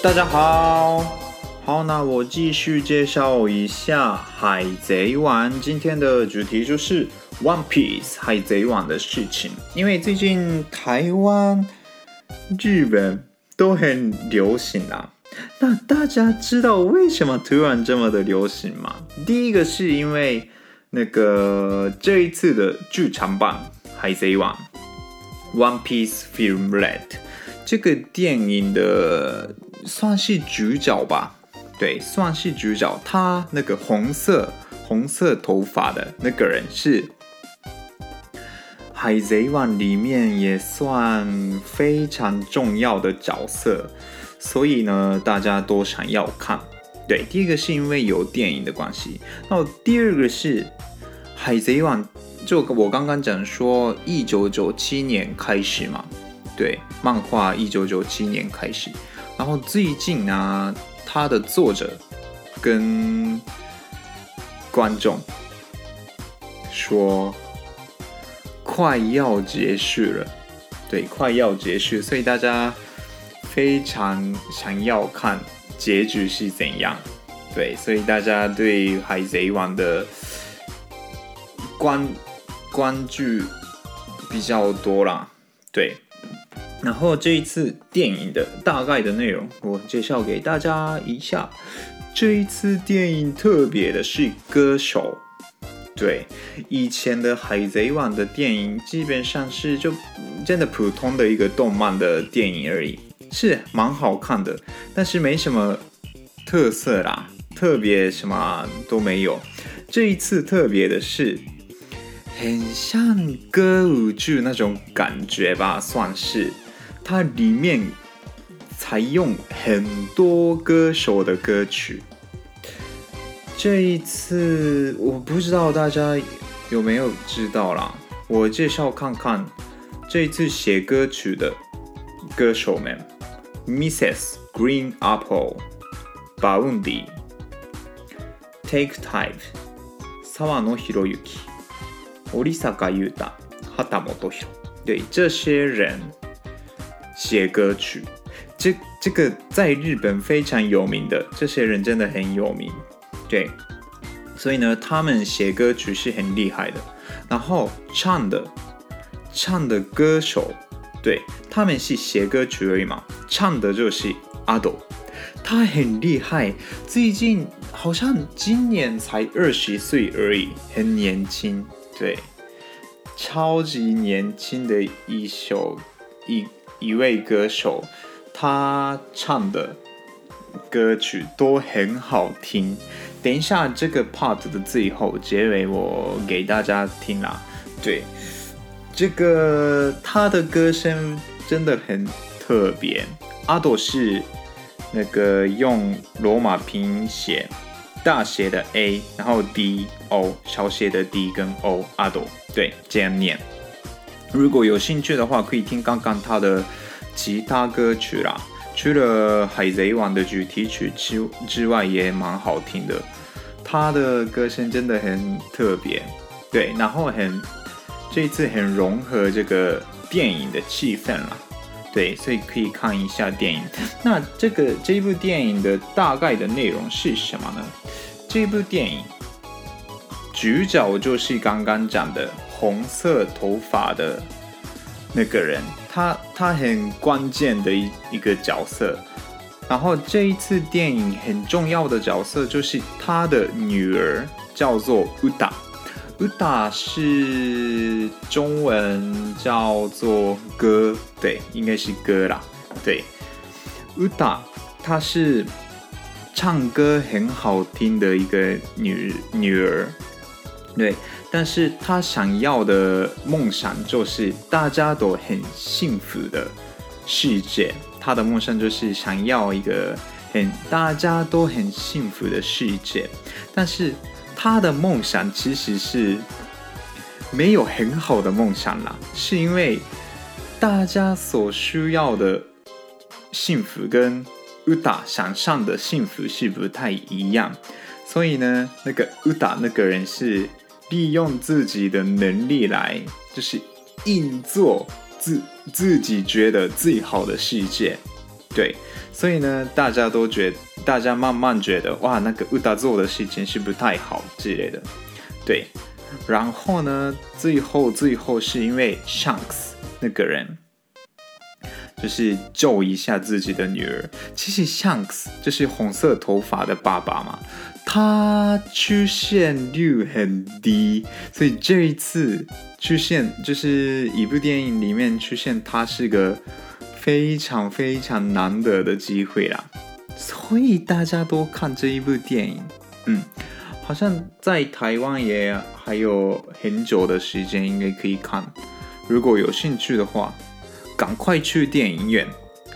大家好，好，那我继续介绍一下《海贼王》。今天的主题就是《One Piece》海贼王的事情。因为最近台湾、日本都很流行啊。那大家知道为什么突然这么的流行吗？第一个是因为那个这一次的剧场版《海贼王》（One Piece Film Red） 这个电影的。算是主角吧，对，算是主角。他那个红色红色头发的那个人是《海贼王》里面也算非常重要的角色，所以呢，大家都想要看。对，第一个是因为有电影的关系，那第二个是《海贼王》，就我刚刚讲说，一九九七年开始嘛，对，漫画一九九七年开始。然后最近呢，他的作者跟观众说快要结束了，对，快要结束，所以大家非常想要看结局是怎样，对，所以大家对海贼王的关关注比较多啦，对。然后这一次电影的大概的内容，我介绍给大家一下。这一次电影特别的是歌手，对，以前的《海贼王》的电影基本上是就真的普通的一个动漫的电影而已，是蛮好看的，但是没什么特色啦，特别什么都没有。这一次特别的是，很像歌舞剧那种感觉吧，算是。它里面采用很多歌手的歌曲。这一次我不知道大家有没有知道啦，我介绍看看这一次写歌曲的歌手们：Mrs. Green Apple、Boundy、Take Type、泽野弘之、织坂优太、秦基博。对，这些人。写歌曲，这这个在日本非常有名的，这些人真的很有名，对，所以呢，他们写歌曲是很厉害的。然后唱的，唱的歌手，对，他们是写歌曲而已嘛，唱的就是阿斗他很厉害，最近好像今年才二十岁而已，很年轻，对，超级年轻的一首一。一位歌手，他唱的歌曲都很好听。等一下，这个 part 的最后结尾，我给大家听啦。对，这个他的歌声真的很特别。阿朵是那个用罗马拼音写，大写的 A，然后 D O，小写的 D 跟 O，阿朵，对，这样念。如果有兴趣的话，可以听刚刚他的其他歌曲啦。除了《海贼王》的主题曲之之外，也蛮好听的。他的歌声真的很特别，对，然后很这次很融合这个电影的气氛啦，对，所以可以看一下电影。那这个这部电影的大概的内容是什么呢？这部电影主角就是刚刚讲的。红色头发的那个人，他他很关键的一一个角色。然后这一次电影很重要的角色就是他的女儿，叫做乌达。乌达是中文叫做歌，对，应该是歌啦。对，乌达她是唱歌很好听的一个女女儿。对，但是他想要的梦想就是大家都很幸福的世界。他的梦想就是想要一个很大家都很幸福的世界，但是他的梦想其实是没有很好的梦想啦，是因为大家所需要的幸福跟乌达想象的幸福是不太一样，所以呢，那个乌达那个人是。利用自己的能力来，就是硬做自自己觉得最好的世界，对，所以呢，大家都觉得，大家慢慢觉得，哇，那个乌达做的事情是不太好之类的，对，然后呢，最后最后是因为 Shanks 那个人，就是救一下自己的女儿，其实 Shanks 就是红色头发的爸爸嘛。他出现率很低，所以这一次出现就是一部电影里面出现，他是个非常非常难得的机会啦。所以大家都看这一部电影，嗯，好像在台湾也还有很久的时间应该可以看。如果有兴趣的话，赶快去电影院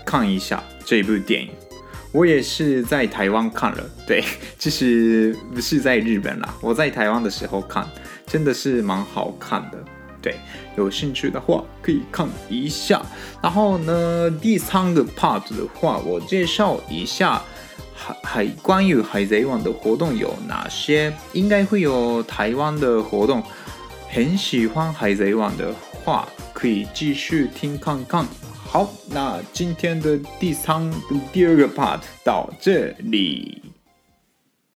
看一下这部电影。我也是在台湾看了，对，其实不是在日本啦。我在台湾的时候看，真的是蛮好看的，对，有兴趣的话可以看一下。然后呢，第三个 part 的话，我介绍一下海海关于海贼王的活动有哪些，应该会有台湾的活动。很喜欢海贼王的话，可以继续听看看。好，那今天的第三、第二个 part 到这里。